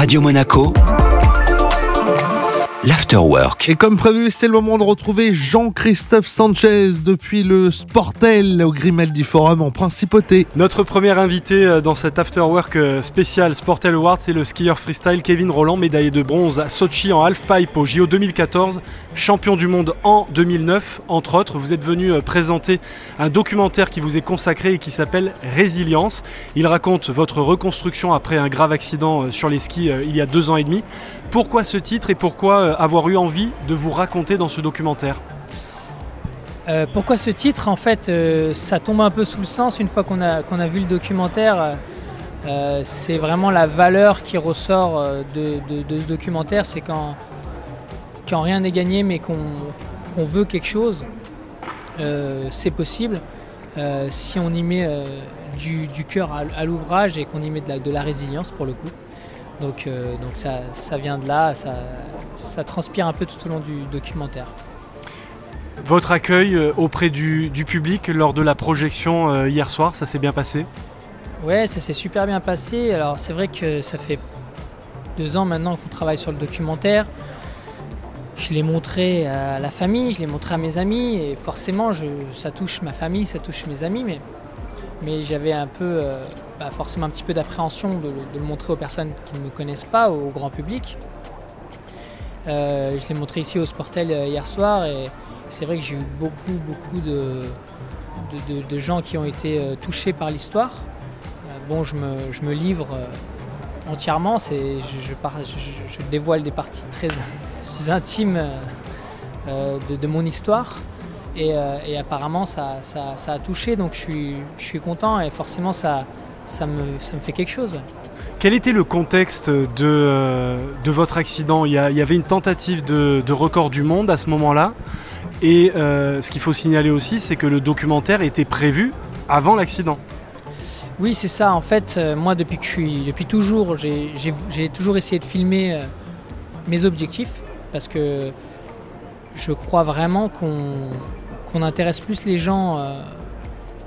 Radio Monaco, l'Afterwork. Et comme prévu, c'est le moment de retrouver Jean-Christophe Sanchez depuis le Sportel au Grimaldi Forum en Principauté. Notre premier invité euh, dans cet afterwork euh, spécial Sportel Award, c'est le skieur freestyle Kevin Roland, médaillé de bronze à Sochi en halfpipe au JO 2014, champion du monde en 2009, entre autres. Vous êtes venu euh, présenter un documentaire qui vous est consacré et qui s'appelle Résilience. Il raconte votre reconstruction après un grave accident sur les skis il y a deux ans et demi. Pourquoi ce titre et pourquoi avoir eu envie de vous raconter dans ce documentaire Euh, pourquoi ce titre En fait, euh, ça tombe un peu sous le sens une fois qu'on a, a vu le documentaire. Euh, c'est vraiment la valeur qui ressort euh, de, de- ce documentaire. C'est quand, rien n'est gagné, mais qu'on veut quelque chose, euh, c'est possible. Euh, si on y met euh, du, du cœur à, à l'ouvrage et qu'on y met de la, de la résilience pour le coup. Donc, euh, donc ça, ça vient de là, ça, ça transpire un peu tout au long du documentaire. Votre accueil euh, auprès du, du public lors de la projection euh, hier soir, ça s'est bien passé? Ouais, ça s'est super bien passé. Alors c'est vrai que ça fait deux ans maintenant qu'on travaille sur le documentaire. Je l'ai montré à la famille, je l'ai montré à mes amis et forcément je, ça touche ma famille, ça touche mes amis, mais, mais j'avais un peu, euh, bah, forcément un petit peu d'appréhension de, le- montrer aux personnes qui ne me connaissent pas, au grand public. Euh, je l'ai montré ici au Sportel euh, hier soir et c'est vrai que j'ai eu beaucoup, beaucoup de, de- gens qui ont été touchés par l'histoire. Bon, je me, je me livre entièrement, je, je, dévoile des parties très intimes de mon histoire. Et, euh, et apparemment, ça, ça- ça a touché, donc je suis, je suis content et forcément, ça, ça, me, ça me fait quelque chose. Quel était le contexte de, euh, de votre accident? Il y, a- il y avait une tentative de, de record du monde à ce moment-là. Et euh, ce qu'il faut signaler aussi, c'est que le documentaire était prévu avant l'accident. Oui, c'est ça. En fait, moi, depuis que je suis, depuis toujours, j'ai toujours essayé de filmer mes objectifs parce que je crois vraiment qu'on qu'on intéresse plus les gens euh,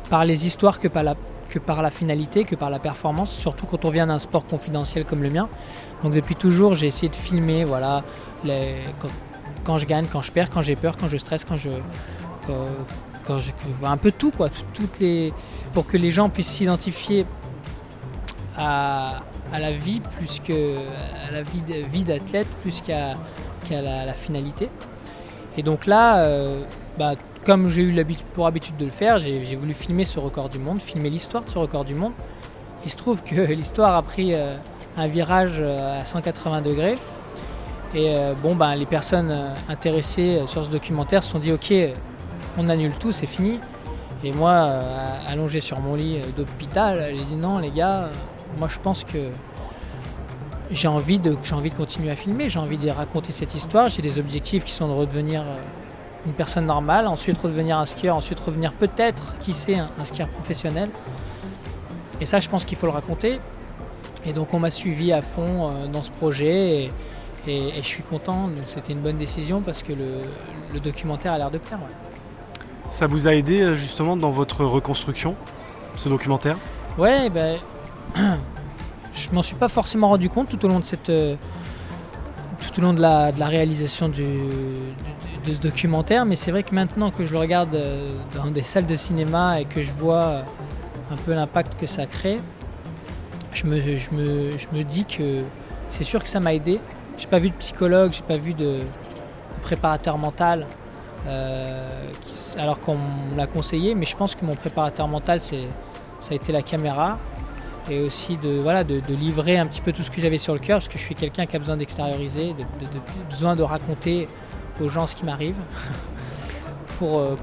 par les histoires que par la que par la finalité, que par la performance, surtout quand on vient d'un sport confidentiel comme le mien. Donc depuis toujours, j'ai essayé de filmer, voilà, les- quand, quand je gagne, quand je perds, quand j'ai peur, quand je stresse, quand je, quand, quand je- un peu tout quoi, tout- toutes les, pour que les gens puissent s'identifier à, à la vie plus que à la vie vie d'athlète plus qu'à la finalité. Et donc là, euh, bah, comme j'ai eu pour habitude de le faire, j'ai voulu filmer ce record du monde, filmer l'histoire de ce record du monde. Il se trouve que l'histoire a pris euh, un virage euh, à 180 degrés. Et euh, bon, ben, les personnes intéressées sur ce documentaire se sont dit ok, on annule tout, c'est fini. Et moi, allongé sur mon lit d'hôpital, j'ai dit non les gars, moi je pense que j'ai envie, envie de continuer à filmer, j'ai envie de raconter cette histoire, j'ai des objectifs qui sont de redevenir une personne normale, ensuite redevenir un skieur, ensuite revenir peut-être, qui sait, un, un skieur professionnel. Et ça je pense qu'il faut le raconter. Et donc on m'a suivi à fond euh, dans ce projet et, et- et je suis content, c'était une bonne décision parce que le, le documentaire a l'air de plaire. ouais. Ça vous a aidé euh, justement dans votre reconstruction, ce documentaire? Ouais, ben, je m'en suis pas forcément rendu compte tout au long de cette, euh, tout au long de la, de la réalisation du- de ce documentaire, mais c'est vrai que maintenant que je le regarde euh, dans des salles de cinéma et que je vois euh, un peu l'impact que ça crée, je me, dis que c'est sûr que ça m'a aidé. J'ai pas vu de psychologue, j'ai pas vu de, préparateur mental. euh, alors qu'on l'a conseillé, mais je pense que mon préparateur mental, c'est, ça a été la caméra et aussi de, livrer un petit peu tout ce que j'avais sur le cœur parce que je suis quelqu'un qui a besoin d'extérioriser, de, de- de- besoin de raconter aux gens ce qui m'arrive pour, euh,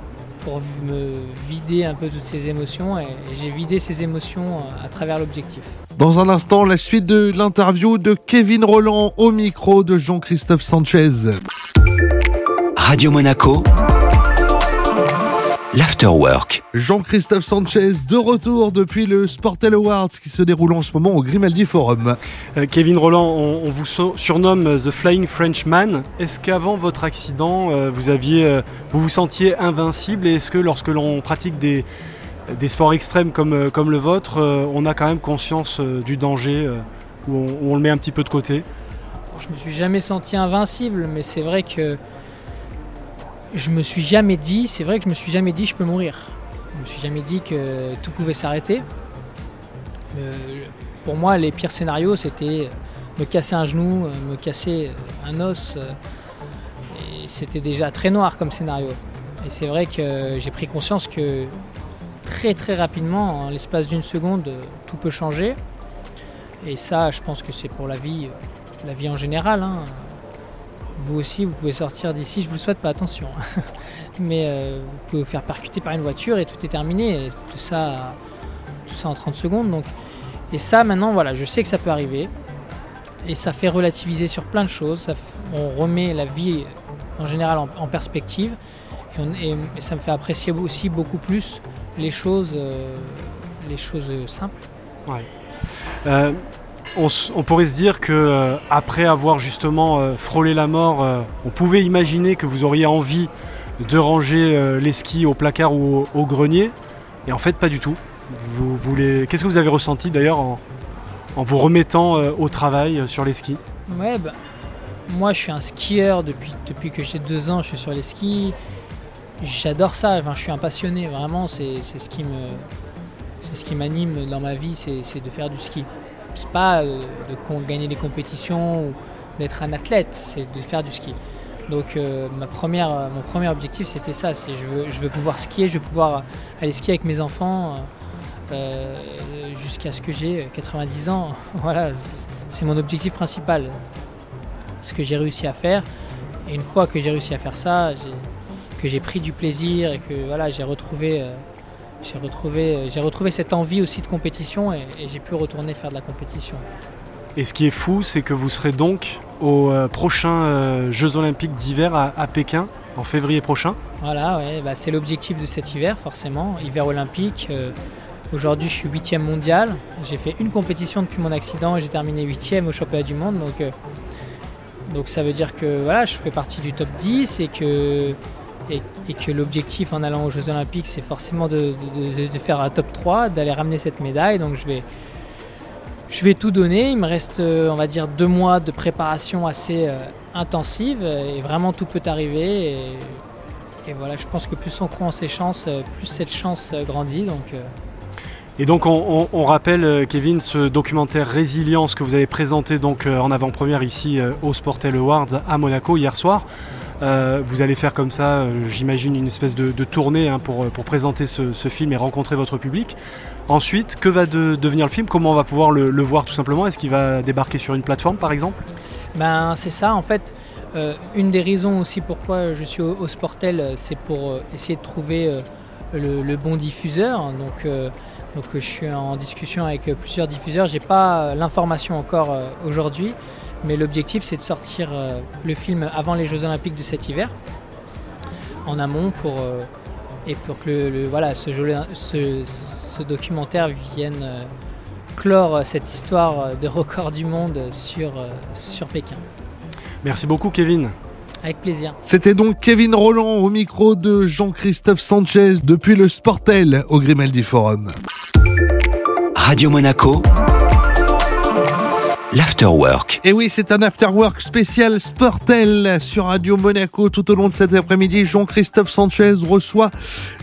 pour me vider un peu toutes ces émotions et j'ai vidé ces émotions euh, à travers l'objectif. Dans un instant, la suite de l'interview de Kevin Roland au micro de Jean-Christophe Sanchez. Radio Monaco, l'Afterwork. Jean-Christophe Sanchez de retour depuis le Sportel Awards qui se déroule en ce moment au Grimaldi Forum. Euh, Kevin Roland, on, on vous so- surnomme The Flying Frenchman. Est-ce qu'avant votre accident, euh, vous aviez, euh, vous vous sentiez invincible et est-ce que lorsque l'on pratique des, des sports extrêmes comme, euh, comme le vôtre, euh, on a quand même conscience euh, du danger euh, Ou on, le met un petit peu de côté? Je me suis jamais senti invincible, mais c'est vrai que je me suis jamais dit, c'est vrai que je me suis jamais dit je peux mourir. Je me suis jamais dit que tout pouvait s'arrêter. Euh, pour moi, les pires scénarios, c'était me casser un genou, euh, me casser un os. euh, c'était déjà très noir comme scénario. Et c'est vrai que j'ai pris conscience que très très rapidement, en l'espace d'une seconde, tout peut changer. Et ça, je pense que c'est pour la vie, la vie en général. hein. Vous aussi, vous pouvez sortir d'ici, je vous le souhaite pas, attention. Mais euh, vous pouvez vous faire percuter par une voiture et tout est terminé. Tout ça, tout ça en 30 secondes. Donc. Et ça, maintenant, voilà, je sais que ça peut arriver. Et ça fait relativiser sur plein de choses. On remet la vie en général en, perspective. Et, ça me fait apprécier aussi beaucoup plus les choses, euh, les choses simples. Euh, on, pourrait se dire que euh, après avoir justement euh, frôlé la mort, euh, on pouvait imaginer que vous auriez envie de ranger les skis au placard ou au, grenier. Et en fait, pas du tout. Vous. Qu'est-ce que vous avez ressenti d'ailleurs en, vous remettant au travail sur les skis? Ouais, bah, moi je suis un skieur depuis, depuis que j'ai deux ans, je suis sur les skis. J'adore ça, enfin, je suis un passionné, vraiment, c'est ce qui m'anime dans ma vie, c'est de faire du ski. C'est pas euh, de gagner des compétitions ou d'être un athlète, c'est de faire du ski. Donc euh, ma première, euh, mon premier objectif c'était ça, c'est je veux, je veux pouvoir skier, je veux pouvoir aller skier avec mes enfants jusqu'à ce que j'ai 90 ans. voilà, c'est mon objectif principal ce que j'ai réussi à faire. Et une fois que j'ai réussi à faire ça, que j'ai pris du plaisir et que voilà, j'ai retrouvé, j'ai retrouvé, euh, j'ai retrouvé cette envie aussi de compétition et, et j'ai pu retourner faire de la compétition. Et ce qui est fou, c'est que vous serez donc aux euh, prochains euh, Jeux Olympiques d'hiver à, à Pékin en février prochain. Voilà, ouais, bah, c'est l'objectif de cet hiver forcément, hiver olympique. Euh, Aujourd'hui, je suis huitième mondial. J'ai fait une compétition depuis mon accident et j'ai terminé huitième au championnat du monde. Donc, euh, donc ça veut dire que voilà, je fais partie du top 10 et que, et, que l'objectif en allant aux Jeux Olympiques, c'est forcément de, faire un top 3, d'aller ramener cette médaille. Donc je vais, je vais tout donner. Il me reste, euh, on va dire, deux mois de préparation assez euh, intensive et vraiment tout peut arriver. Et, voilà, je pense que plus on croit en ses chances, euh, plus cette chance euh, grandit. Donc, euh, Et donc on, on- rappelle, euh, Kevin, ce documentaire Résilience que vous avez présenté donc euh, en avant-première ici euh, au Sportel Awards à Monaco hier soir. Euh, vous allez faire comme ça, euh, j'imagine, une espèce de, tournée hein, pour, présenter ce, film et rencontrer votre public. Ensuite, que va de- devenir le film? Comment on va pouvoir le, voir tout simplement? Est-ce qu'il va débarquer sur une plateforme par exemple? Ben, c'est ça, en fait. euh, une des raisons aussi pourquoi je suis au, Sportel, c'est pour essayer de trouver le, le bon diffuseur. Donc, donc je suis en discussion avec plusieurs diffuseurs. J'ai pas l'information encore aujourd'hui, mais l'objectif c'est de sortir euh, le film avant les Jeux Olympiques de cet hiver, en amont pour euh, et pour que le, le- voilà ce, ce- ce documentaire vienne euh, clore cette histoire de record du monde sur, euh, sur Pékin. Merci beaucoup Kevin. Avec plaisir. C'était donc Kevin Roland au micro de Jean-Christophe Sanchez depuis le Sportel au Grimaldi Forum. Radio Monaco, l'Afterwork. Et oui, c'est un afterwork spécial Sportel sur Radio Monaco. Tout au long de cet après-midi, Jean-Christophe Sanchez reçoit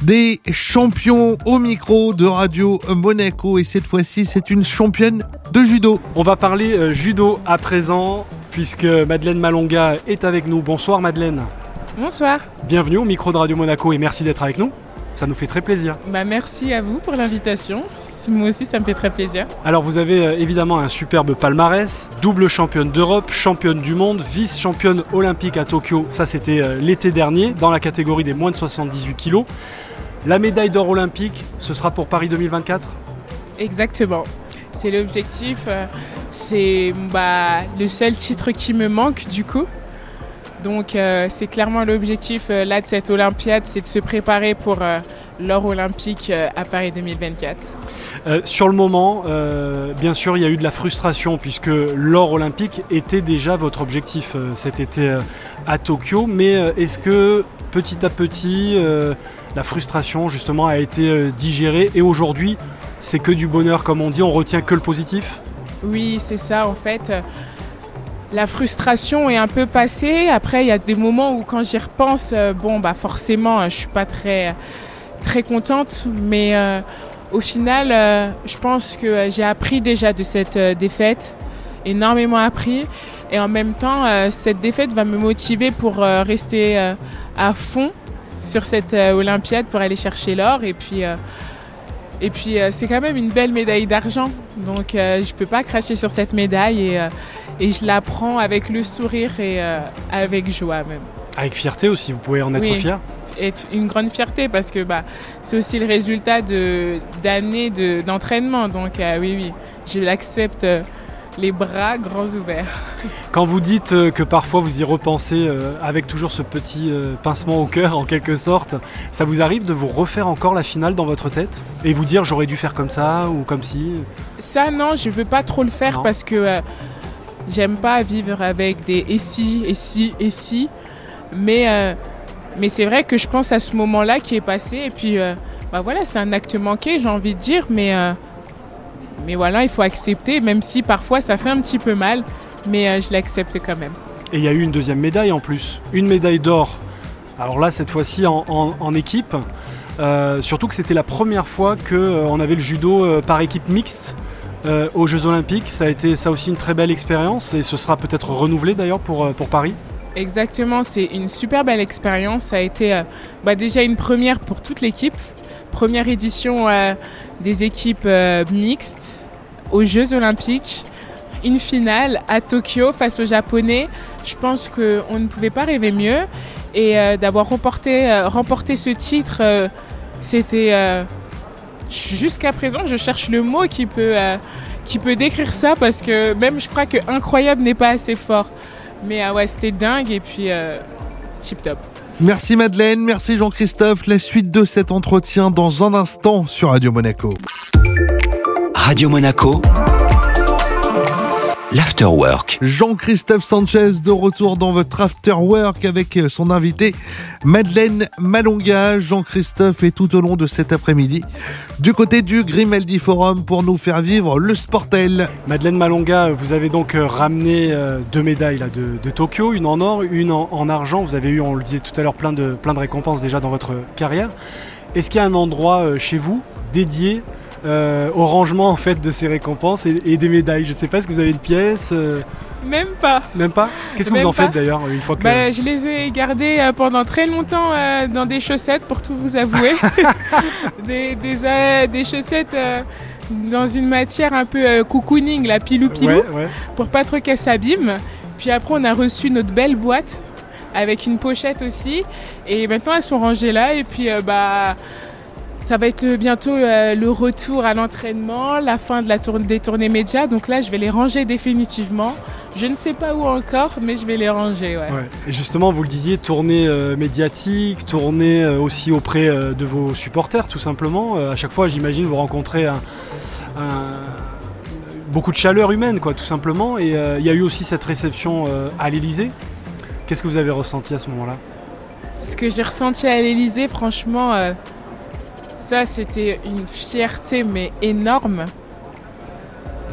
des champions au micro de Radio Monaco. Et cette fois-ci, c'est une championne de judo. On va parler euh, judo à présent puisque Madeleine Malonga est avec nous. Bonsoir Madeleine. Bonsoir. Bienvenue au micro de Radio Monaco et merci d'être avec nous. Ça nous fait très plaisir. Bah, merci à vous pour l'invitation. Moi aussi, ça me fait très plaisir. Alors vous avez euh, évidemment un superbe palmarès, double championne d'Europe, championne du monde, vice-championne olympique à Tokyo, ça c'était euh, l'été dernier, dans la catégorie des moins de 78 kilos. La médaille d'or olympique, ce sera pour Paris 2024 Exactement. C'est l'objectif. euh, C'est bah, le seul titre qui me manque du coup. Donc euh, c'est clairement l'objectif euh, là de cette Olympiade, c'est de se préparer pour euh, l'or olympique à Paris 2024. Euh, Sur le moment, bien sûr, il y a eu de la frustration puisque l'or olympique était déjà votre objectif cet été à Tokyo. Mais est-ce que petit à petit, la frustration justement a été digérée et aujourd'hui, c'est que du bonheur comme on dit, on retient que le positif? Oui, c'est ça en fait. La frustration est un peu passée. Après, il y a des moments où quand j'y repense, euh, bon, bah forcément, je suis pas très, contente. Mais euh, au final, euh, je pense que j'ai appris déjà de cette défaite, énormément appris. Et en même temps, cette défaite va me motiver pour rester à fond sur cette Olympiade pour aller chercher l'or. Et puis euh, c'est quand même une belle médaille d'argent, donc euh, je ne peux pas cracher sur cette médaille et, euh, et je la prends avec le sourire et avec joie même. Avec fierté aussi, vous pouvez en être fier et une grande fierté parce que bah, c'est aussi le résultat d'années d'entraînement. donc oui, oui, je l'accepte les bras grands ouverts. Quand vous dites euh, que parfois vous y repensez euh, avec toujours ce petit euh, pincement au cœur en quelque sorte, ça vous arrive de vous refaire encore la finale dans votre tête et vous dire j'aurais dû faire comme ça ou comme si Ça non, je ne veux pas trop le faire parce que j'aime pas vivre avec des et si, et si, et si. Mais, mais c'est vrai que je pense à ce moment-là qui est passé et puis bah voilà, c'est un acte manqué, j'ai envie de dire, mais mais voilà, il faut accepter, même si parfois ça fait un petit peu mal, mais euh, je l'accepte quand même. Et il y a eu une deuxième médaille en plus, une médaille d'or. Alors là, cette fois-ci en, équipe. Euh, surtout que c'était la première fois qu'on euh, avait le judo par équipe mixte aux Jeux Olympiques. Ça a été ça aussi une très belle expérience et ce sera peut-être renouvelé d'ailleurs pour, pour Paris. Exactement, c'est une super belle expérience. Ça a été bah, déjà une première pour toute l'équipe. Première édition des équipes euh, mixtes aux Jeux Olympiques. Une finale à Tokyo face aux Japonais. Je pense qu'on ne pouvait pas rêver mieux. Et euh, d'avoir remporté, euh, remporté ce titre, c'était jusqu'à présent, je cherche le mot qui peut, qui peut décrire ça parce que même je crois que incroyable n'est pas assez fort. Mais ouais, c'était dingue et puis tip top. Merci Madeleine, merci Jean-Christophe. La suite de cet entretien dans un instant sur Radio Monaco. Radio Monaco l'Afterwork. Jean-Christophe Sanchez de retour dans votre Afterwork avec son invité Madeleine Malonga. Jean-Christophe est tout au long de cet après-midi du côté du Grimaldi Forum pour nous faire vivre le Sportel. Madeleine Malonga, vous avez donc euh, ramené euh, deux médailles là, de, Tokyo, une en or, une en, argent. Vous avez eu, on le disait tout à l'heure, plein de, plein de récompenses déjà dans votre carrière. Est-ce qu'il y a un endroit euh, chez vous dédié euh, au rangement en fait de ces récompenses et, des médailles. Je sais pas, est-ce que vous avez une pièce euh Même pas. Même pas Qu'est-ce que vous en faites d'ailleurs une fois que... Bah, je les ai gardées euh, pendant très longtemps dans des chaussettes pour tout vous avouer. des, des, chaussettes dans une matière un peu cocooning, la pilou pilou, pour pas trop qu'elles s'abîment. Puis après on a reçu notre belle boîte avec une pochette aussi. Et maintenant elles sont rangées là et puis bah ça va être bientôt euh, le retour à l'entraînement, la fin de la des tournées médias. Donc là, je vais les ranger définitivement. Je ne sais pas où encore, mais je vais les ranger. Ouais. Et justement, vous le disiez, tournée euh, médiatique, tournée euh, aussi auprès de vos supporters, tout simplement. à chaque fois, j'imagine, vous rencontrez beaucoup de chaleur humaine, quoi, tout simplement. Et il y a eu aussi cette réception à l'Elysée. Qu'est-ce que vous avez ressenti à ce moment-là? Ce que j'ai ressenti à l'Elysée, franchement ça, c'était une fierté, mais énorme.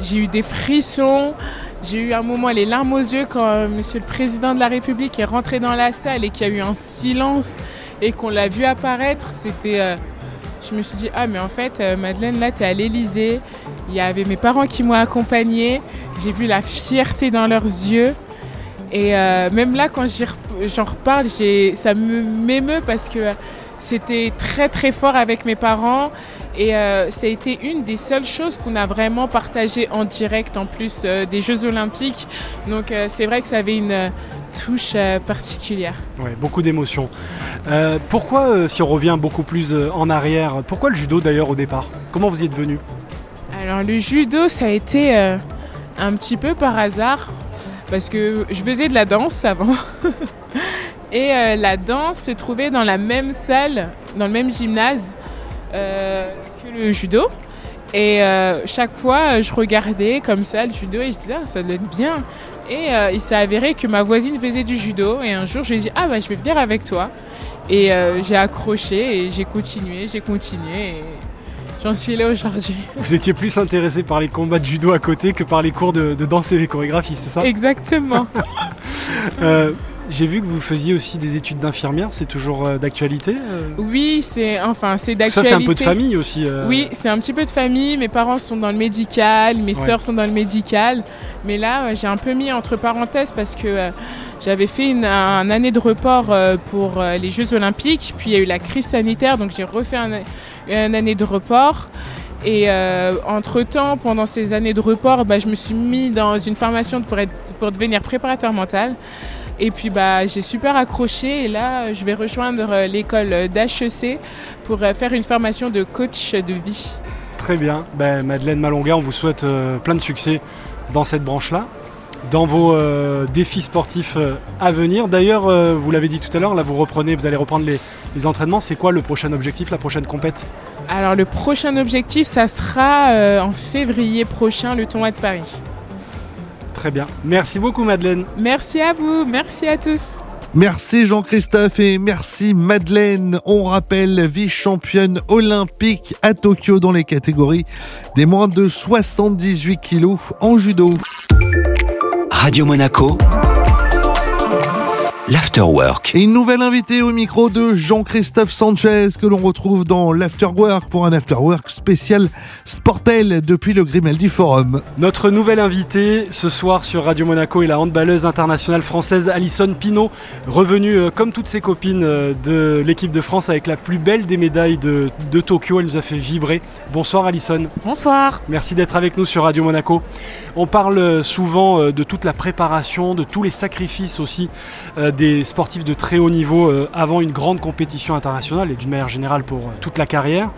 J'ai eu des frissons. J'ai eu un moment les larmes aux yeux quand euh, Monsieur le Président de la République est rentré dans la salle et qu'il y a eu un silence et qu'on l'a vu apparaître. C'était, euh, je me suis dit ah mais en fait euh, Madeleine là t'es à l'Élysée. Il y avait mes parents qui m'ont accompagnée. J'ai vu la fierté dans leurs yeux. Et même là quand j'en reparle, ça me m'émeut parce que c'était très très fort avec mes parents et euh, ça a été une des seules choses qu'on a vraiment partagé en direct en plus euh, des Jeux Olympiques. Donc euh, c'est vrai que ça avait une touche particulière. Ouais, beaucoup d'émotions. pourquoi, si on revient beaucoup plus en arrière, pourquoi le judo d'ailleurs au départ? Comment vous y êtes venu? Alors le judo, ça a été un petit peu par hasard parce que je faisais de la danse avant. Et euh, la danse se trouvait dans la même salle, dans le même gymnase euh, que le judo. Et euh, chaque fois, je regardais comme ça le judo et je disais, ah, ça doit être bien. Et il s'est avéré que ma voisine faisait du judo. Et un jour, je lui ai dit, ah bah, je vais venir avec toi. Et j'ai accroché et j'ai continué, j'ai continué. Et j'en suis là aujourd'hui. Vous étiez plus intéressé par les combats de judo à côté que par les cours de, de danse et les chorégraphies, c'est ça? Exactement. Euh, J'ai vu que vous faisiez aussi des études d'infirmière, c'est toujours euh, d'actualité euh? Oui, c'est enfin c'est Ça, d'actualité. c'est un peu de famille aussi. euh? Oui, c'est un petit peu de famille. Mes parents sont dans le médical, mes Ouais. sœurs sont dans le médical. Mais là, j'ai un peu mis entre parenthèses parce que j'avais fait une, un année de report pour les Jeux Olympiques. Puis il y a eu la crise sanitaire, donc j'ai refait un, une année de report. Et euh, entre-temps, pendant ces années de report, bah, je me suis mis dans une formation pour, être, pour devenir préparateur mental. Et puis bah, j'ai super accroché et là je vais rejoindre euh, l'école d'HEC pour euh, faire une formation de coach de vie. Très bien. Ben, Madeleine Malonga, on vous souhaite euh, plein de succès dans cette branche-là, dans vos euh, défis sportifs euh, à venir. D'ailleurs, euh, vous l'avez dit tout à l'heure, là vous reprenez, vous allez reprendre les, les entraînements. C'est quoi le prochain objectif, la prochaine compète? Alors le prochain objectif, ça sera en février prochain le tournoi de Paris. Très bien. Merci beaucoup Madeleine. Merci à vous, merci à tous. Merci Jean-Christophe et merci Madeleine. On rappelle vice-championne olympique à Tokyo dans les catégories des moins de 78 kilos en judo. Radio Monaco, l'Afterwork. Et une nouvelle invitée au micro de Jean-Christophe Sanchez que l'on retrouve dans l'Afterwork pour un Afterwork spécial Sportel depuis le Grimaldi Forum. Notre nouvelle invitée ce soir sur Radio Monaco est la handballeuse internationale française Alison Pinault, revenue euh, comme toutes ses copines euh, de l'équipe de France avec la plus belle des médailles de, de Tokyo. Elle nous a fait vibrer. Bonsoir Alison. Bonsoir. Merci d'être avec nous sur Radio Monaco. On parle euh, souvent euh, de toute la préparation, de tous les sacrifices aussi des sportifs de très haut niveau euh, avant une grande compétition internationale et d'une manière générale pour euh, toute la carrière,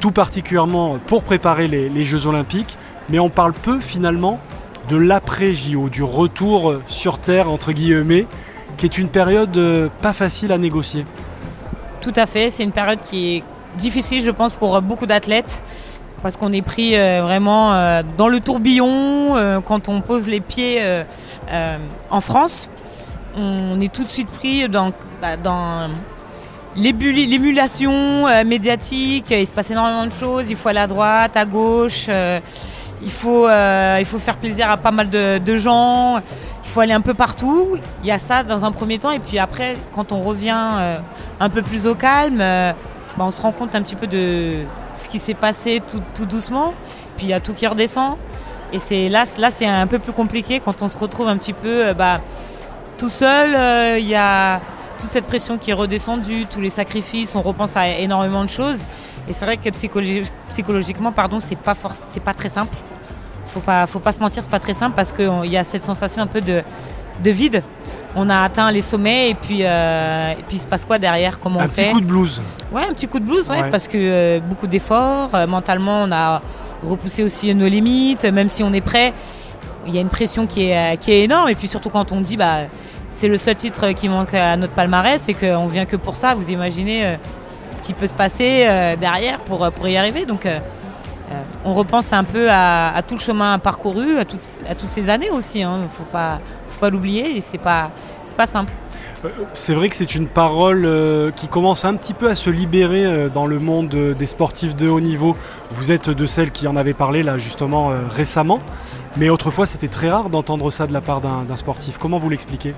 tout particulièrement pour préparer les, Jeux Olympiques. Mais on parle peu finalement de l'après-JO, du retour euh, sur Terre, entre guillemets, qui est une période pas facile à négocier. Tout à fait. C'est une période qui est difficile, je pense, pour beaucoup d'athlètes. Parce qu'on est pris vraiment dans le tourbillon quand on pose les pieds en France. On est tout de suite pris dans, bah, l'émulation euh, médiatique. Il se passe énormément de choses. Il faut aller à droite, à gauche. euh, il, faut, euh, faire plaisir à pas mal de, gens. Il faut aller un peu partout. Il y a ça dans un premier temps. Et puis après, quand on revient euh, un peu plus au calme, euh, bah, on se rend compte un petit peu de ce qui s'est passé tout, tout doucement. Puis il y a tout qui redescend. Et là, là c'est un peu plus compliqué quand on se retrouve un petit peu euh, bah, tout seul. euh, Il y a toute cette pression qui est redescendue, tous les sacrifices. On repense à énormément de choses. Et c'est vrai que psychologi- psychologiquement, pardon, c'est pas c'est pas très simple. Faut pas, faut pas se mentir, c'est pas très simple parce qu'il y a cette sensation un peu de, de vide. On a atteint les sommets et puis, euh, et puis il se passe quoi derrière? Comment Un on petit coup de blues. Ouais, un petit coup de blues, ouais, Ouais. parce que euh, beaucoup d'efforts. euh, mentalement, on a repoussé aussi nos limites, même si on est prêt. Il y a une pression qui est, qui est énorme. Et puis surtout quand on dit, bah, c'est le seul titre qui manque à notre palmarès et qu'on vient que pour ça. Vous imaginez euh, ce qui peut se passer euh, derrière pour, euh, pour y arriver. Donc, on repense un peu à, tout le chemin parcouru, à toutes, ces années aussi. Il ne faut pas, l'oublier. Et pas, c'est pas simple. C'est vrai que c'est une parole euh, qui commence un petit peu à se libérer euh, dans le monde euh, des sportifs de haut niveau. Vous êtes de celles qui en avaient parlé là justement récemment, mais autrefois c'était très rare d'entendre ça de la part d'un sportif. Comment vous l'expliquez?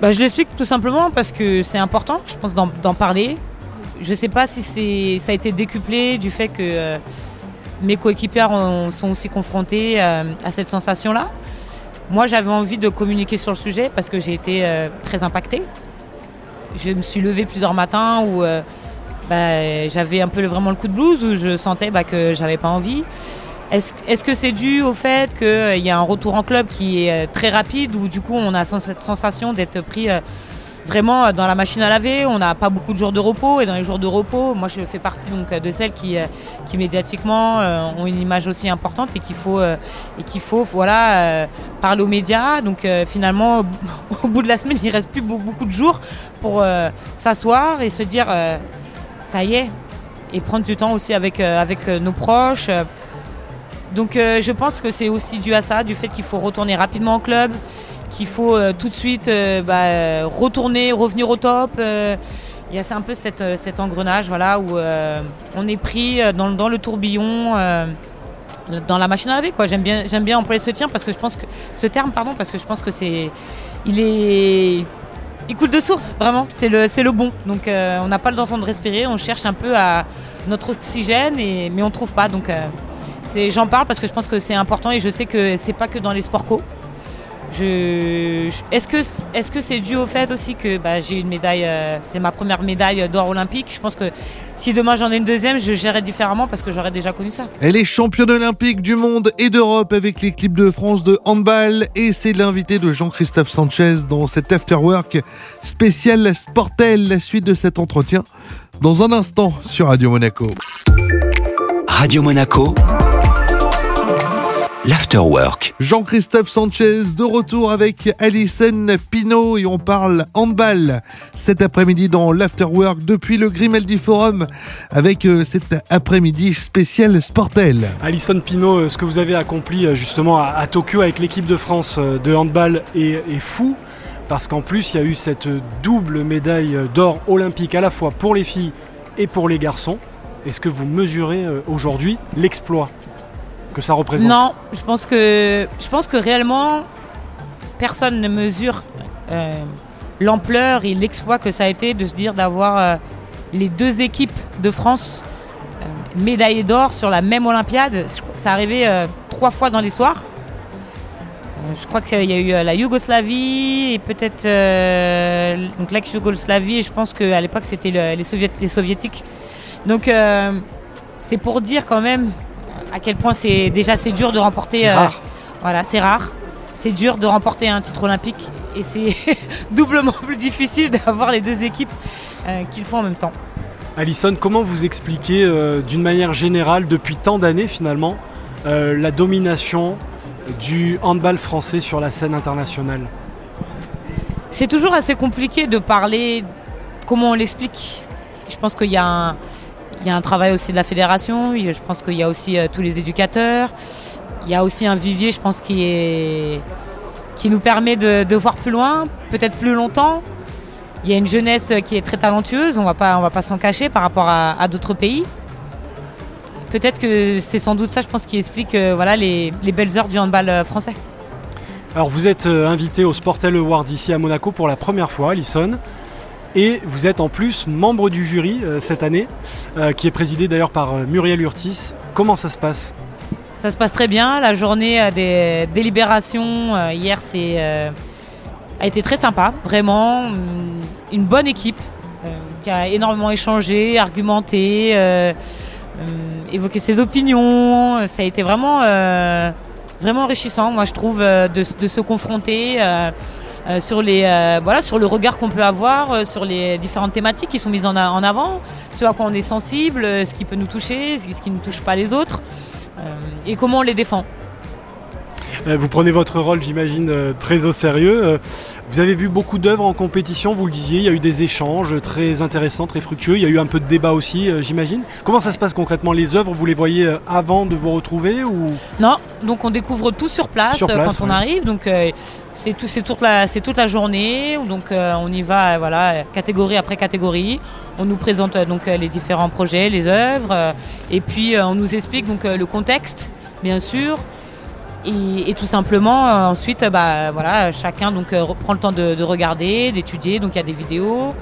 Bah, je l'explique tout simplement parce que c'est important, je pense, d'en parler. Je ne sais pas si ça a été décuplé du fait que mes coéquipières ont- sont aussi confrontées euh, à cette sensation-là. Moi, j'avais envie de communiquer sur le sujet parce que j'ai été euh, très impactée. Je me suis levée plusieurs matins où euh, bah, j'avais un peu vraiment le coup de blues, où je sentais bah, que j'avais pas envie. Est-ce est-ce que c'est dû au fait qu'il y a un retour en club qui est euh, très rapide, où du coup on a cette sensation d'être pris euh, vraiment euh, dans la machine à laver, on n'a pas beaucoup de jours de repos, et dans les jours de repos, moi je fais partie donc, euh, de celles qui, euh, qui médiatiquement ont une image aussi importante et qu'il faut, et qu'il faut voilà, parler aux médias. Donc finalement, au bout de la semaine, il reste plus beau- beaucoup de jours pour s'asseoir et se dire ça y est, et prendre du temps aussi avec, avec nos proches. donc je pense que c'est aussi dû à ça, du fait qu'il faut retourner rapidement au club, qu'il faut euh, tout de suite euh, bah, retourner, revenir au top. euh, il y a un peu cette, cet engrenage voilà, où on est pris dans, dans le tourbillon, dans la machine à laver. J'aime, bien, bien employer ce terme parce que je pense que ce terme pardon parce que je pense que c'est il est il coule de source vraiment c'est le le bon donc on n'a pas le temps de respirer on cherche un peu à notre oxygène et mais on trouve pas donc j'en parle parce que je pense que c'est important et je sais que c'est pas que dans les sports co je, je- est-ce que est-ce que c'est dû au fait aussi que bah, j'ai une médaille, euh, c'est ma première médaille d'or olympique. Je pense que si demain j'en ai une deuxième, je gérerai différemment parce que j'aurais déjà connu ça. Elle est championne olympique du monde et d'Europe avec l'équipe de France de handball et c'est l'invité de Jean-Christophe Sanchez dans cet afterwork spécial Sportel. La suite de cet entretien dans un instant sur Radio Monaco. Radio Monaco, l'Afterwork. Jean-Christophe Sanchez de retour avec Alison Pinault et on parle handball cet après-midi dans l'Afterwork depuis le Grimaldi Forum avec euh, cet après-midi spécial Sportel. Alison Pinault, euh, ce que vous avez accompli euh, justement à, Tokyo avec l'équipe de France de handball est, est fou. Parce qu'en plus, il y a eu cette double médaille d'or olympique à la fois pour les filles et pour les garçons. Est-ce que vous mesurez aujourd'hui l'exploit? Que ça représente Non, je pense que je pense que réellement personne ne mesure euh, l'ampleur et l'exploit que ça a été de se dire d'avoir euh, les deux équipes de France euh, médaillées d'or sur la même Olympiade. Ça arrivé euh, trois fois dans l'histoire. Je crois qu'il y a eu la Yougoslavie et peut-être donc l'ex-Yougoslavie je pense qu'à l'époque c'était le- les, Soviét- les soviétiques. Donc c'est pour dire quand même à quel point c'est déjà c'est dur de remporter. C'est euh, rare. voilà, c'est rare. C'est dur de remporter un titre olympique et c'est doublement plus difficile d'avoir les deux équipes euh, qui le font en même temps. Alison, comment vous expliquez euh, d'une manière générale, depuis tant d'années finalement, euh, la domination du handball français sur la scène internationale? C'est toujours assez compliqué de parler comment on l'explique. Je pense qu'il y, a un- il y a un travail aussi de la fédération, je pense qu'il y a aussi euh, tous les éducateurs, il y a aussi un vivier, je pense, qui, qui nous permet de, voir plus loin, peut-être plus longtemps. Il y a une jeunesse qui est très talentueuse, on on va pas s'en cacher par rapport à, d'autres pays. Peut-être que c'est sans doute ça, je pense, qui explique euh, voilà, les, les belles heures du handball euh, français. Alors vous êtes invité au Sportel Award ici à Monaco pour la première fois, Alison. Et vous êtes en plus membre du jury euh, cette année, euh, qui est présidé d'ailleurs par euh, Muriel Urtis. Comment ça se passe? Ça se passe très bien. La journée des délibérations hier a été très sympa, vraiment. Hum, Une bonne équipe qui a énormément échangé, argumenté, hum, évoqué ses opinions. Ça a été vraiment, vraiment enrichissant, moi je trouve, de se confronter. Euh, sur, les, euh, voilà, sur le regard qu'on peut avoir, euh, sur les différentes thématiques qui sont mises en, a- en avant, ce à quoi on est sensible, ce qui peut nous toucher, ce qui- ne touche pas les autres. Et comment on les défend. Vous prenez votre rôle, j'imagine, très au sérieux. Vous avez vu beaucoup d'œuvres en compétition, vous le disiez, il y a eu des échanges très intéressants, très fructueux. Il y a eu un peu de débat aussi, j'imagine. Comment ça se passe concrètement Les œuvres, vous les voyez avant de vous retrouver ou? Non, donc on découvre tout sur place, Sur place, quand on ouais. arrive. Donc c'est tout, toute la, toute la journée. Donc euh, on y va, voilà, catégorie après catégorie. On nous présente euh, donc euh, les différents projets, les œuvres, et puis on nous explique donc le contexte, bien sûr. Et, tout simplement, ensuite, bah, voilà, chacun donc, prend le temps de, de regarder, d'étudier. Donc il y a des vidéos,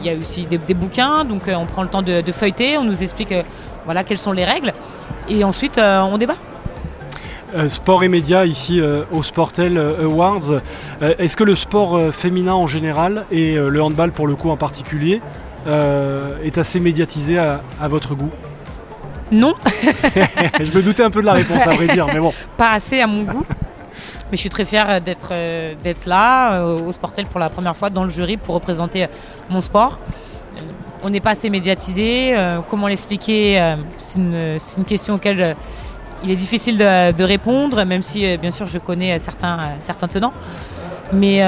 il y a aussi des, bouquins. Donc on prend le temps de, de feuilleter, on nous explique voilà, quelles sont les règles. Et ensuite, on débat. Euh, sport et médias ici euh, au Sportel euh, Awards. Est-ce que le sport féminin en général et le handball pour le coup en particulier est assez médiatisé à, à votre goût? Non, Je me doutais un peu de la réponse à vrai dire, mais bon. pas assez à mon goût. Mais je suis très fière d'être d'être là au Sportel pour la première fois dans le jury pour représenter mon sport. On n'est pas assez médiatisé. comment l'expliquer C'est une, question auquel il est difficile de, répondre, même si euh, bien sûr je connais euh, certains, euh, certains tenants. Mais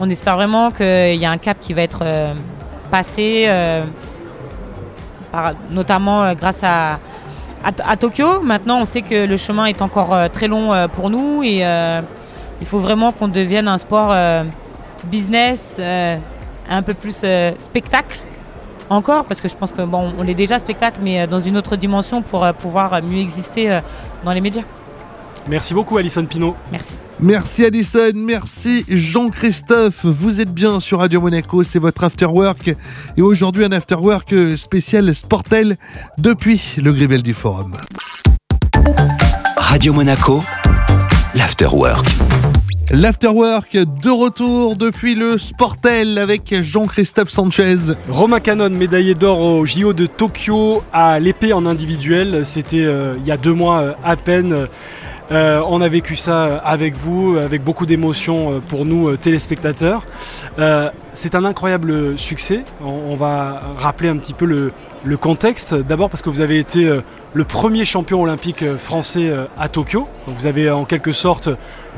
on espère vraiment qu'il y a un cap qui va être passé, notamment grâce à, à, à Tokyo. Maintenant, on sait que le chemin est encore très long pour nous et il faut vraiment qu'on devienne un sport business, un peu plus spectacle encore, parce que je pense que bon, on est déjà spectacle, mais euh, dans une autre dimension pour euh, pouvoir mieux exister dans les médias. Merci beaucoup Alison Pinault. Merci. Merci Alison, merci Jean-Christophe. Vous êtes bien sur Radio Monaco, c'est votre afterwork. Et aujourd'hui un afterwork spécial Sportel depuis le Gribel du Forum. Radio Monaco, l'afterwork. L'Afterwork de retour depuis le Sportel avec Jean-Christophe Sanchez. Romain Canon, médaillé d'or au JO de Tokyo à l'épée en individuel. C'était euh, il y a deux mois euh, à peine. Euh, on a vécu ça avec vous, avec beaucoup d'émotions pour nous téléspectateurs. C'est un incroyable succès. On, va rappeler un petit peu le, contexte. D'abord parce que vous avez été le premier champion olympique français à Tokyo. Vous avez en quelque sorte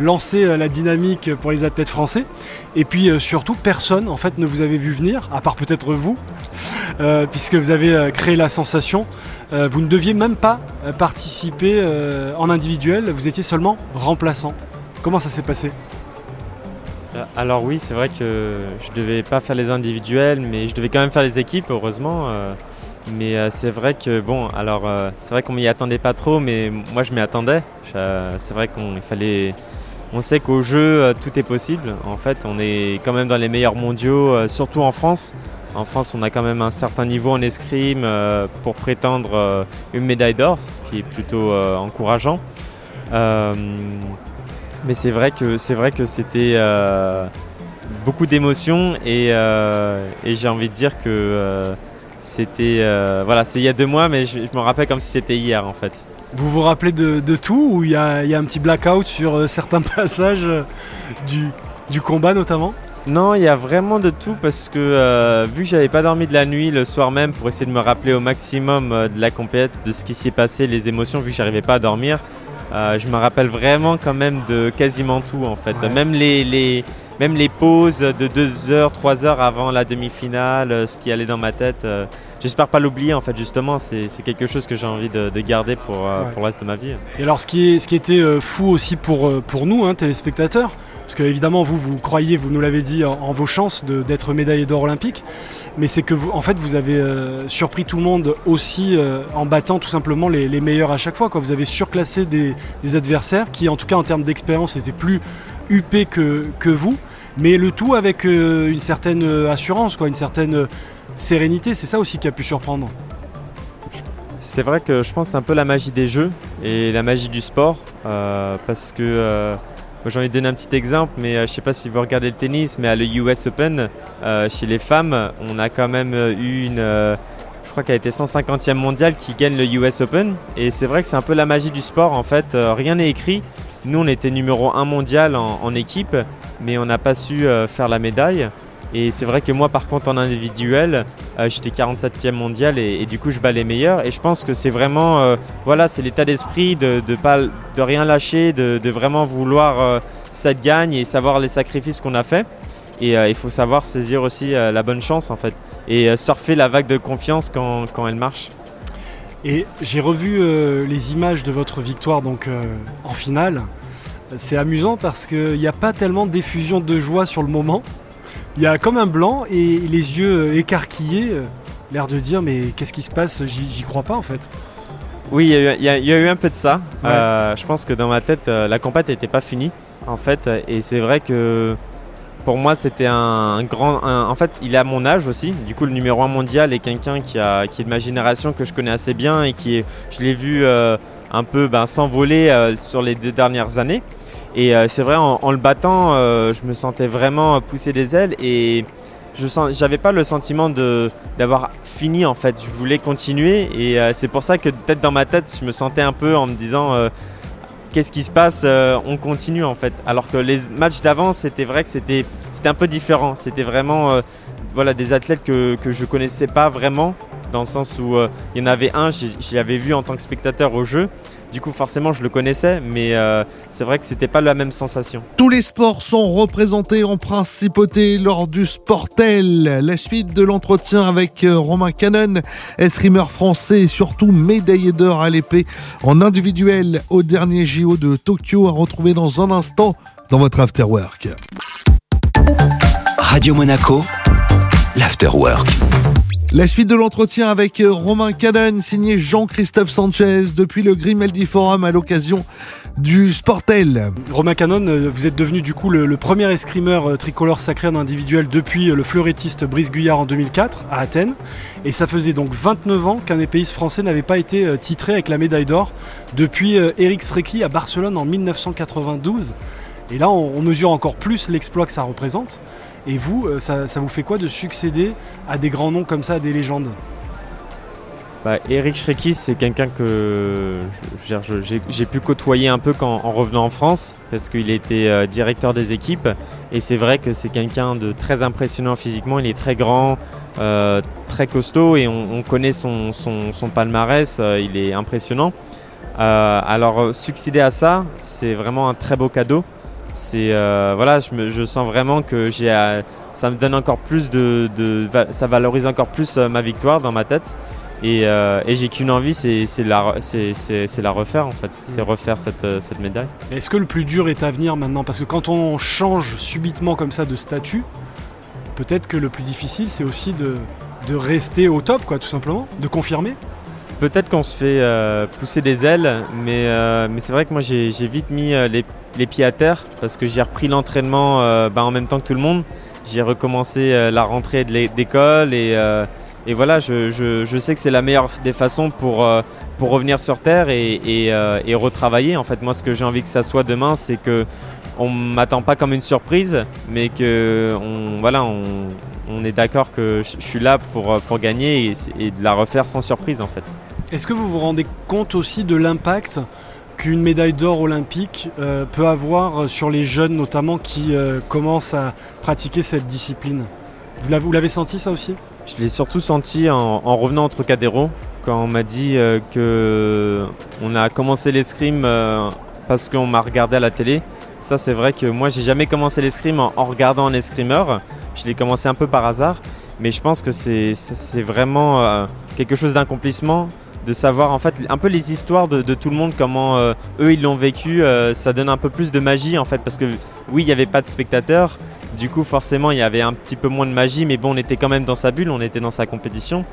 lancé la dynamique pour les athlètes français. Et puis surtout, personne en fait ne vous avait vu venir, à part peut-être vous, puisque vous avez créé la sensation. vous ne deviez même pas participer en individuel, vous étiez seulement remplaçant. Comment ça s'est passé? Alors oui, c'est vrai que je devais pas faire les individuels, mais je devais quand même faire les équipes, heureusement. Mais euh, c'est vrai que bon, alors euh, c'est vrai qu'on m'y attendait pas trop, mais moi je m'y attendais. c'est vrai qu'on fallait, on sait qu'au jeu euh, tout est possible. En fait, on est quand même dans les meilleurs mondiaux, surtout en France. En France, on a quand même un certain niveau en escrime pour prétendre une médaille d'or, ce qui est plutôt encourageant. Mais c'est vrai que c'est vrai que c'était beaucoup d'émotions et, et j'ai envie de dire que c'était euh, voilà, c'est il y a deux mois, mais je, me rappelle comme si c'était hier en fait. Vous vous rappelez de, tout ou il y, a, un petit blackout sur euh, certains passages euh, du, combat notamment? Non, il y a vraiment de tout parce que vu que j'avais pas dormi de la nuit le soir même pour essayer de me rappeler au maximum de la compète, de ce qui s'est passé, les émotions, vu que j'arrivais pas à dormir, je me rappelle vraiment quand même de quasiment tout en fait. Même les, même les pauses de 2 heures, 3 heures avant la demi-finale, ce qui allait dans ma tête. J'espère pas l'oublier en fait justement, c'est quelque chose que j'ai envie de, garder pour, pour le reste de ma vie. Et alors ce qui, est, ce qui était fou aussi pour, pour nous, hein, téléspectateurs, parce que évidemment vous vous croyez, vous nous l'avez dit, en, vos chances d'être médaillé d'or olympique, mais c'est que vous, en fait vous avez surpris tout le monde aussi en battant tout simplement les, meilleurs à chaque fois. Quoi. Vous avez surclassé des, adversaires qui en tout cas en termes d'expérience étaient plus huppé que, que vous, mais le tout avec euh, une certaine euh, assurance, quoi, une certaine euh, sérénité. C'est ça aussi qui a pu surprendre. C'est vrai que je pense c'est un peu la magie des jeux et la magie du sport, parce que j'ai envie de donner un petit exemple, mais je ne sais pas si vous regardez le tennis, mais à le US Open, chez les femmes, on a quand même eu une, je crois qu'elle a été 150e mondiale qui gagne le US Open, et c'est vrai que c'est un peu la magie du sport en fait. rien n'est écrit, nous, on était numéro 1 mondial en, équipe, mais on n'a pas su euh, faire la médaille. Et c'est vrai que moi, par contre, en individuel, euh, j'étais 47e mondial et, du coup, je bats les meilleurs. Et je pense que c'est vraiment, euh, voilà, c'est l'état d'esprit de, pas, de rien lâcher, de, vraiment vouloir cette gagne et savoir les sacrifices qu'on a fait. Et il faut savoir saisir aussi la bonne chance, en fait, et surfer la vague de confiance quand, quand elle marche. Et j'ai revu euh, les images de votre victoire donc euh, en finale. C'est amusant parce qu'il n'y a pas tellement d'effusion de joie sur le moment. Il y a comme un blanc et les yeux euh, écarquillés, l'air de dire mais qu'est-ce qui se passe? J'y crois pas en fait. Oui, il y, a eu un peu de ça. je pense que dans ma tête, la compète n'était pas finie en fait. Et c'est vrai que pour moi, c'était un, grand. en fait, il est à mon âge aussi. Du coup, le numéro 1 mondial est quelqu'un qui, a, qui est de ma génération que je connais assez bien et qui est, je l'ai vu euh, un peu ben, s'envoler euh, sur les deux dernières années. Et euh, c'est vrai, en, le battant, je me sentais vraiment pousser des ailes et je n'avais pas le sentiment d'avoir fini en fait. Je voulais continuer et c'est pour ça que peut-être dans ma tête, je me sentais un peu en me disant qu'est-ce qui se passe euh, On continue en fait. Alors que les matchs d'avant, c'était vrai que c'était un peu différent. C'était vraiment euh, voilà, des athlètes que, que je connaissais pas vraiment, dans le sens où euh, il y en avait un, j'y avais vu en tant que spectateur au jeu. Du coup, forcément, je le connaissais, mais euh, c'est vrai que c'était pas la même sensation. Tous les sports sont représentés en principauté lors du Sportel. La suite de l'entretien avec euh, Romain Cannon, escrimeur français et surtout médaillé d'or à l'épée en individuel au dernier JO de Tokyo à retrouver dans un instant dans votre afterwork. Radio Monaco l'Afterwork. La suite de l'entretien avec euh, Romain Caden, signé Jean-Christophe Sanchez, depuis le Grimaldi Forum à l'occasion du Sportel. Romain Canon, euh, vous êtes devenu du coup le, premier escrimeur euh, tricolore sacré en individuel depuis le fleurettiste Brice Guyard en 2004 à Athènes. Et ça faisait donc 29 ans qu'un épéiste français n'avait pas été titré avec la médaille d'or depuis Eric Srecky à Barcelone en 1992. Et là, on mesure encore plus l'exploit que ça représente. Et vous, euh, ça, vous fait quoi de succéder à des grands noms comme ça, à des légendes Bah, Eric Schreckis, c'est quelqu'un que j'ai pu côtoyer un peu en revenant en France, parce qu'il était euh, directeur des équipes. Et c'est vrai que c'est quelqu'un de très impressionnant physiquement. Il est très grand, euh, très costaud, et on, on connaît son, palmarès. il est impressionnant. Alors, succéder à ça, c'est vraiment un très beau cadeau. C'est euh, voilà, je, me- je sens vraiment que j'ai, euh, ça me donne encore plus de, ça valorise encore plus euh, ma victoire dans ma tête. Et, euh, et j'ai qu'une envie, c'est c'est la, c'est- c'est- c'est la refaire en fait, c'est refaire cette, euh, cette médaille. Est-ce que le plus dur est à venir maintenant? Parce que quand on change subitement comme ça de statut, peut-être que le plus difficile, c'est aussi de, de rester au top, quoi, tout simplement, de confirmer. Peut-être qu'on se fait euh, pousser des ailes, mais, euh, mais c'est vrai que moi j'ai vite mis euh, les, les pieds à terre parce que j'ai repris l'entraînement bah, en même temps que tout le monde. J'ai recommencé la rentrée d'école et, et voilà, je, je- sais que c'est la meilleure des façons pour, pour revenir sur terre et, et, et retravailler. En fait, moi ce que j'ai envie que ça soit demain, c'est que on m'attend pas comme une surprise, mais que on, voilà, on, on est d'accord que je suis là pour, pour gagner et, et de la refaire sans surprise en fait. Est-ce que vous vous rendez compte aussi de l'impact qu'une médaille d'or olympique euh, peut avoir sur les jeunes, notamment qui euh, commencent à pratiquer cette discipline? Vous l'avez- senti ça aussi? Je l'ai surtout senti en, en revenant entre Trocadéro quand on m'a dit euh, que on a commencé l'escrime euh, parce qu'on m'a regardé à la télé. Ça c'est vrai que moi j'ai jamais commencé l'escrime en, regardant un escrimeur. Je l'ai commencé un peu par hasard, mais je pense que c'est vraiment quelque chose d'accomplissement de savoir en fait un peu les histoires de, tout le monde, comment euh, eux ils l'ont vécu. euh, ça donne un peu plus de magie en fait parce que oui il n'y avait pas de spectateurs. Du coup, forcément, il y avait un petit peu moins de magie, mais bon, on était quand même dans sa bulle, on était dans sa compétition.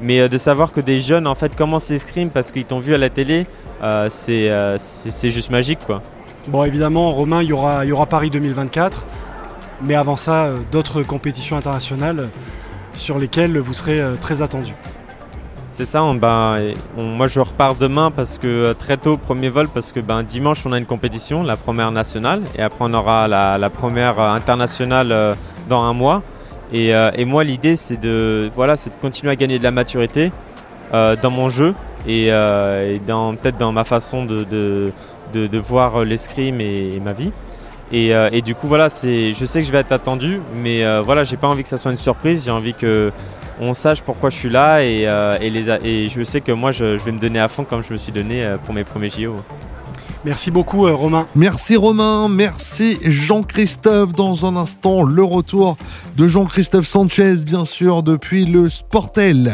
Mais euh, de savoir que des jeunes, en fait, commencent l'escrime parce qu'ils t'ont vu à la télé, c'est juste magique, quoi. Bon, évidemment, Romain, il y aura, y aura Paris 2024, mais avant ça, d'autres compétitions internationales sur lesquelles vous serez très attendu. C'est ça, ben, moi je repars demain parce que euh, très tôt, premier vol, parce que ben, dimanche on a une compétition, la première nationale, et après on aura la, première euh, internationale euh, dans un mois. Et, moi l'idée c'est de, voilà, de continuer à gagner de la maturité dans mon jeu et, peut-être dans ma façon de, de, voir l'escrime et, ma vie. Et, du coup voilà, je sais que je vais être attendu, mais voilà, j'ai pas envie que ça soit une surprise, j'ai envie que on sache pourquoi je suis là et, euh, et, les, a- et je sais que moi je, je vais me donner à fond comme je me suis donné euh, pour mes premiers JO. Merci beaucoup, euh, Romain. Merci Romain, merci Jean-Christophe. Dans un instant, le retour de Jean-Christophe Sanchez, bien sûr, depuis le Sportel.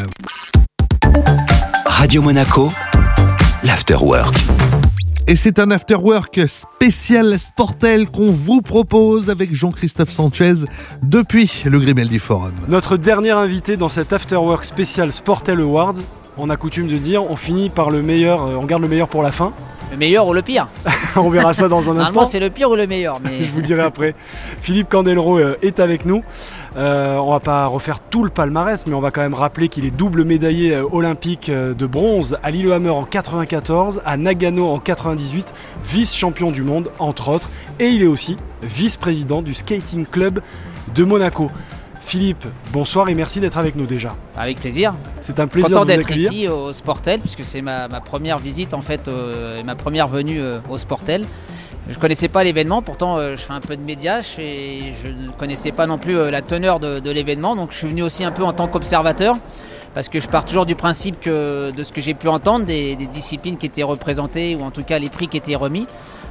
Radio Monaco, l'Afterwork. Et c'est un afterwork spécial Sportel qu'on vous propose avec Jean-Christophe Sanchez depuis le Grimaldi Forum. Notre dernier invité dans cet Afterwork spécial Sportel Awards, on a coutume de dire, on finit par le meilleur, euh, on garde le meilleur pour la fin. Le meilleur ou le pire on verra ça dans un instant. c'est le pire ou le meilleur. Mais Je vous dirai après. Philippe Candelro euh, est avec nous. Euh, on va pas refaire tout le palmarès, mais on va quand même rappeler qu'il est double médaillé euh, olympique euh, de bronze à Lillehammer en 94, à Nagano en 98, vice-champion du monde entre autres, et il est aussi vice-président du skating club de Monaco. Philippe, bonsoir et merci d'être avec nous déjà. avec plaisir. C'est un plaisir Content d'être ici au Sportel, puisque c'est ma, ma première visite en fait, euh, et ma première venue euh, au Sportel. Je connaissais pas l'événement, pourtant euh, je fais un peu de médias, fais- je ne connaissais pas non plus la teneur de, de l'événement, donc je suis venu aussi un peu en tant qu'observateur, parce que je pars toujours du principe que de ce que j'ai pu entendre, des, des disciplines qui étaient représentées, ou en tout cas les prix qui étaient remis,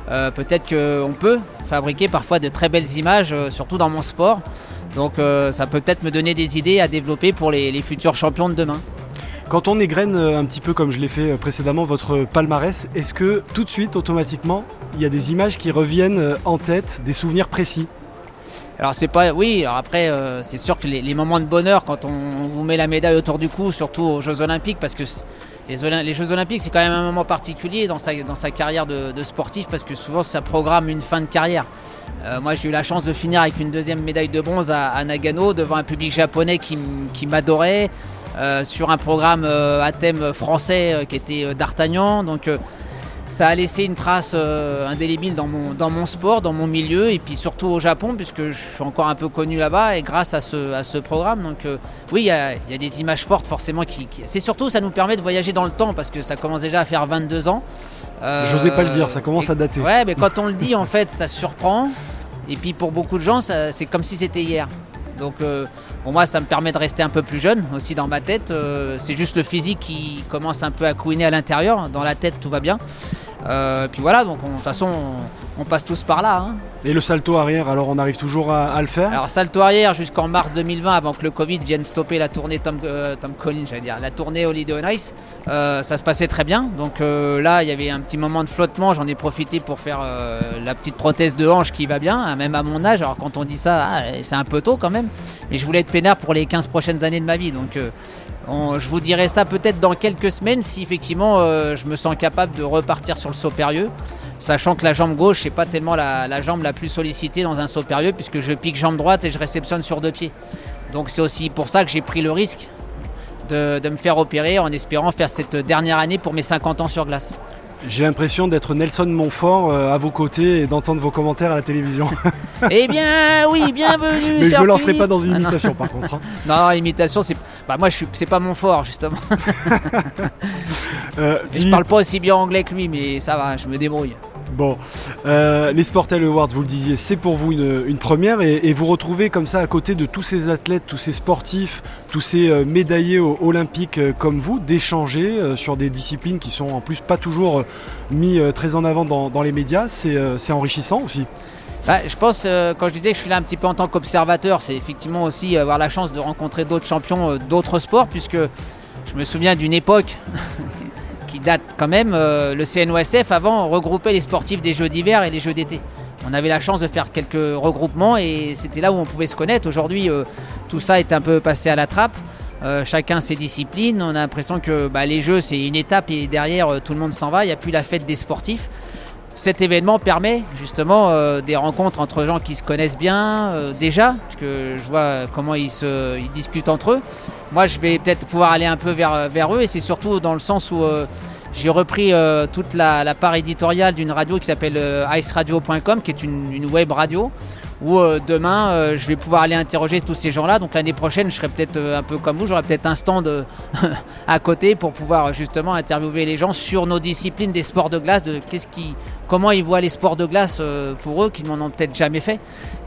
euh, peut-être qu'on peut fabriquer parfois de très belles images, euh, surtout dans mon sport. Donc euh, ça peut peut-être me donner des idées à développer pour les, les futurs champions de demain. Quand on égrène euh, un petit peu comme je l'ai fait euh, précédemment votre palmarès, est-ce que tout de suite, automatiquement, il y a des images qui reviennent en tête, des souvenirs précis? Alors c'est pas, oui. Alors après, euh, c'est sûr que les, les moments de bonheur quand on, on vous met la médaille autour du cou, surtout aux Jeux Olympiques, parce que les, Jeux Olympiques, c'est quand même un moment particulier dans sa, carrière de, sportif, parce que souvent ça programme une fin de carrière. Euh, moi, j'ai eu la chance de finir avec une deuxième médaille de bronze à, Nagano devant un public japonais qui, m'adorait, euh, sur un programme euh, à thème français qui était d'Artagnan. Donc ça a laissé une trace euh, indélébile dans mon, dans mon sport, dans mon milieu, et puis surtout au Japon, puisque je suis encore un peu connu là-bas, et grâce à ce, à ce programme. Donc euh, oui, il y, a il y a des images fortes forcément. Qui, qui- C'est surtout, ça nous permet de voyager dans le temps, parce que ça commence déjà à faire 22 ans. Euh, J'osais pas le dire, ça commence et- à dater. Ouais, mais quand on le dit, en fait, ça surprend. Et puis pour beaucoup de gens, c'est comme si c'était hier. Donc euh, pour moi, ça me permet de rester un peu plus jeune aussi dans ma tête. Euh, c'est juste le physique qui commence un peu à couiner à l'intérieur. Dans la tête, tout va bien. Euh, puis voilà, donc on- de toute façon, on, on passe tous par là. hein. Et le salto arrière, alors on arrive toujours à, à le faire? Alors salto arrière jusqu'en mars 2020, avant que le Covid vienne stopper la tournée Tom, euh, Tom Collins, j'allais dire, la tournée Holiday on Ice, euh, ça se passait très bien. Donc euh, là, il y avait un petit moment de flottement. J'en ai profité pour faire la petite prothèse de hanche qui va bien, hein, même à mon âge. Alors quand on dit ça, ah, c'est un peu tôt quand même. Mais je voulais être peinard pour les 15 prochaines années de ma vie. Donc on- je vous dirai ça peut-être dans quelques semaines si effectivement je me sens capable de repartir sur le saut périlleux. Sachant que la jambe gauche, c'est pas tellement la, la jambe la plus sollicitée dans un saut périlleux, puisque je pique jambe droite et je réceptionne sur deux pieds. Donc c'est aussi pour ça que j'ai pris le risque de, de me faire opérer en espérant faire cette dernière année pour mes 50 ans sur glace. J'ai l'impression d'être Nelson Montfort euh, à vos côtés et d'entendre vos commentaires à la télévision. eh bien, oui, bienvenue. Mais je cher me lancerai pas dans une Ah, imitation par contre. hein. Non, l'imitation, c'est, bah moi, je suis, c'est pas mon fort justement. Euh, je parle pas aussi bien anglais que lui, mais ça va, je me débrouille. Bon, euh, les Sportel Awards, vous le disiez, c'est pour vous une, première et, vous retrouvez comme ça à côté de tous ces athlètes, tous ces sportifs, tous ces euh, médaillés olympiques euh, comme vous, d'échanger euh, sur des disciplines qui sont en plus pas toujours mis très en avant dans, les médias. C'est enrichissant aussi. Je pense, quand je disais que je suis là un petit peu en tant qu'observateur, c'est effectivement aussi avoir la chance de rencontrer d'autres champions d'autres sports, puisque je me souviens d'une époque qui date quand même, euh, le CNOSF avant regroupait les sportifs des Jeux d'hiver et les Jeux d'été. On avait la chance de faire quelques regroupements et c'était là où on pouvait se connaître. Aujourd'hui, euh, tout ça est un peu passé à la trappe. Euh, chacun ses disciplines. On a l'impression que bah, les Jeux, c'est une étape et derrière, tout le monde s'en va. Il n'y a plus la fête des sportifs cet événement permet justement euh, des rencontres entre gens qui se connaissent bien euh, déjà, parce que je vois comment ils, se, discutent entre eux. Moi, je vais peut-être pouvoir aller un peu vers, vers eux, et c'est surtout dans le sens où euh, j'ai repris euh, toute la, part éditoriale d'une radio qui s'appelle euh, iceradio.com, qui est une web radio, où euh, demain, euh, je vais pouvoir aller interroger tous ces gens-là. Donc l'année prochaine, je serai peut-être euh, un peu comme vous, j'aurai peut-être un stand euh, à côté pour pouvoir justement interviewer les gens sur nos disciplines des sports de glace, de qu'est-ce qui, comment ils voient les sports de glace euh, pour eux qui n'en ont peut-être jamais fait.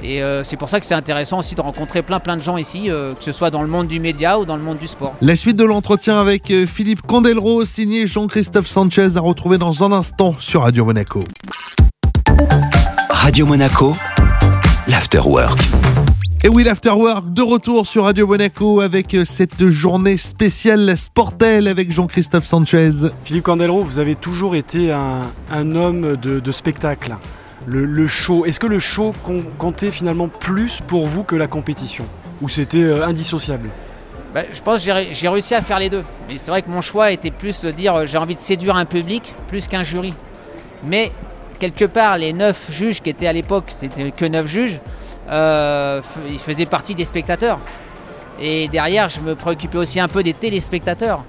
Et euh, c'est pour ça que c'est intéressant aussi de rencontrer plein plein de gens ici, euh, que ce soit dans le monde du média ou dans le monde du sport. La suite de l'entretien avec Philippe Candelro, signé Jean-Christophe Sanchez, à retrouver dans un instant sur Radio Monaco. Radio Monaco, l'Afterwork. Et oui, l'Afterwork de retour sur Radio Monaco avec euh, cette journée spéciale Sportel avec Jean-Christophe Sanchez. Philippe Candelro, vous avez toujours été un, un homme de, de spectacle. Le, le show, est-ce que le show com- comptait finalement plus pour vous que la compétition? Ou c'était euh, indissociable? Bah, je pense que j'ai réussi à faire les deux. Mais c'est vrai que mon choix était plus de dire euh, j'ai envie de séduire un public plus qu'un jury. Mais quelque part, les neuf juges qui étaient à l'époque, c'était que neuf juges, euh, ils faisaient partie des spectateurs. Et derrière, je me préoccupais aussi un peu des téléspectateurs.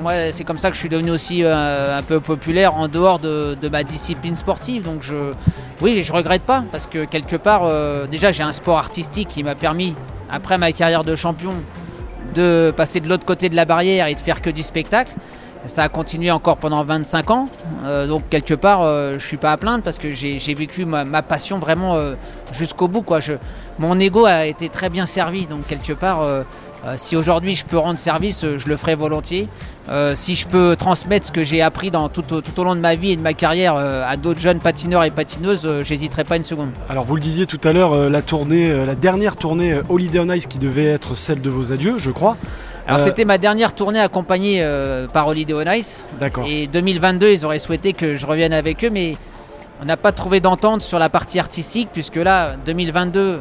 Moi, c'est comme ça que je suis devenu aussi euh, un peu populaire en dehors de, de ma discipline sportive. Donc, je, oui, je regrette pas parce que quelque part, euh, déjà, j'ai un sport artistique qui m'a permis, après ma carrière de champion, de passer de l'autre côté de la barrière et de faire que du spectacle. Ça a continué encore pendant 25 ans. Euh, donc, quelque part, euh, je suis pas à plaindre parce que j'ai vécu ma, passion vraiment euh, jusqu'au bout. Quoi. Je, mon ego a été très bien servi. Donc, quelque part, euh, si aujourd'hui je peux rendre service, euh, je le ferai volontiers. Euh, si je peux transmettre ce que j'ai appris dans, tout, au- tout au long de ma vie et de ma carrière euh, à d'autres jeunes patineurs et patineuses, euh, j'hésiterai pas une seconde. Alors vous le disiez tout à l'heure, la tournée, la dernière tournée Holiday on Ice qui devait être celle de vos adieux, je crois. Alors c'était ma dernière tournée accompagnée par Holiday on Ice. D'accord. Et 2022, ils auraient souhaité que je revienne avec eux, mais on n'a pas trouvé d'entente sur la partie artistique, puisque là, 2022,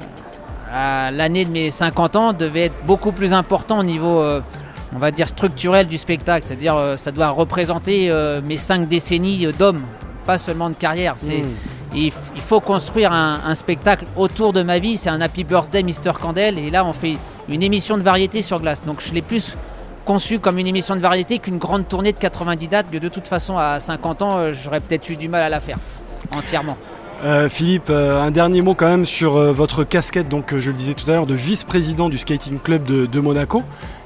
l'année de mes 50 ans, devait être beaucoup plus important au niveau, euh, on va dire, structurel du spectacle. C'est-à-dire, euh, ça doit représenter euh, mes 5 décennies d'hommes, pas seulement de carrière. C'est, Mmh. il, faut construire un, un spectacle autour de ma vie. C'est un Happy Birthday Mr. Candel. Et là, on fait une émission de variété sur glace. Donc, je l'ai plus conçu comme une émission de variété qu'une grande tournée de 90 dates. De toute façon, à 50 ans, euh, j'aurais peut-être eu du mal à la faire entièrement. Euh, Philippe, euh, un dernier mot quand même sur euh, votre casquette, donc je le disais tout à l'heure, de vice-président du skating club de, Monaco.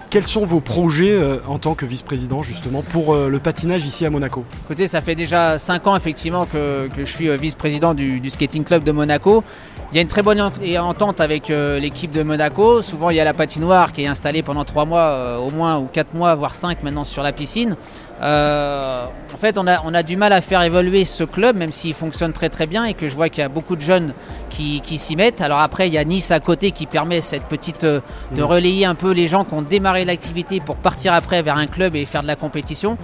Quels sont vos projets en tant que vice-président justement pour le patinage ici à Monaco? Écoutez, ça fait déjà 5 ans effectivement que, je suis vice-président du skating club de Monaco. Il y a une très bonne entente avec euh, l'équipe de Monaco. Souvent, il y a la patinoire qui est installée pendant 3 mois, euh, au moins, ou 4 mois, voire 5 maintenant sur la piscine. Euh, en fait, on a, on a du mal à faire évoluer ce club, même s'il fonctionne très très bien et que je vois qu'il y a beaucoup de jeunes qui, qui s'y mettent. Alors après, il y a Nice à côté qui permet cette petite euh, de relayer un peu les gens qui ont démarré l'activité pour partir après vers un club et faire de la compétition.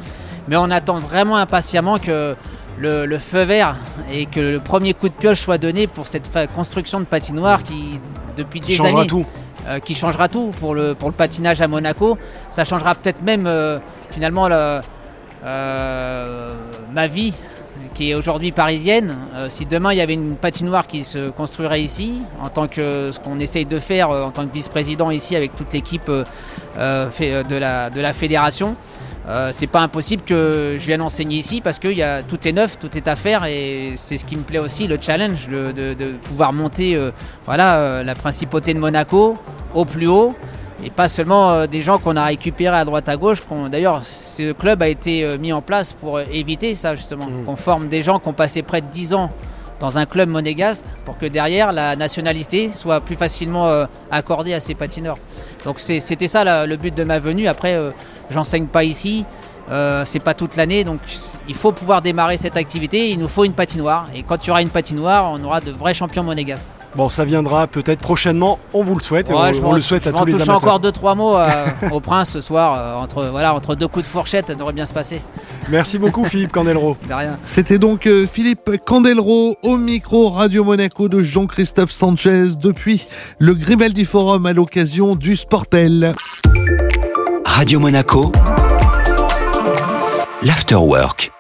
Mais on attend vraiment impatiemment que le, le feu vert et que le premier coup de pioche soit donné pour cette construction de patinoire qui, depuis Qui des changera années, tout euh, qui changera tout pour le, pour le patinage à Monaco. Ça changera peut-être même euh, finalement le- euh, ma vie qui est aujourd'hui parisienne. Euh, si demain il y avait une patinoire qui se construirait ici, en tant que ce qu'on essaye de faire euh, en tant que vice-président ici avec toute l'équipe euh, de, la, de la fédération, euh, c'est pas impossible que je vienne enseigner ici parce que tout est neuf, tout est à faire et c'est ce qui me plaît aussi, le challenge de, de- pouvoir monter voilà, la principauté de Monaco au plus haut et pas seulement euh, des gens qu'on a récupérés à droite à gauche. D'ailleurs, ce club a été euh, mis en place pour euh, éviter ça justement, Mhm. qu'on forme des gens qui ont passé près de 10 ans dans un club monégasque pour que derrière la nationalité soit plus facilement euh, accordée à ces patineurs. Donc c'était ça la- le but de ma venue. Après, euh, j'enseigne pas ici. Euh, c'est pas toute l'année, donc il faut pouvoir démarrer cette activité. Il nous faut une patinoire, et quand il y aura une patinoire, on aura de vrais champions monégasques. Bon, ça viendra peut-être prochainement, on vous le souhaite et on, je on vais le souhaite je à tous les toucher amateurs. encore deux trois mots euh, au prince ce soir euh, entre voilà entre deux coups de fourchette, ça devrait bien se passer. Merci beaucoup Philippe Candelro. De rien. C'était donc euh, Philippe Candelro au micro Radio Monaco de Jean-Christophe Sanchez depuis le Grimaldi Forum à l'occasion du Sportel. Radio Monaco, l'Afterwork.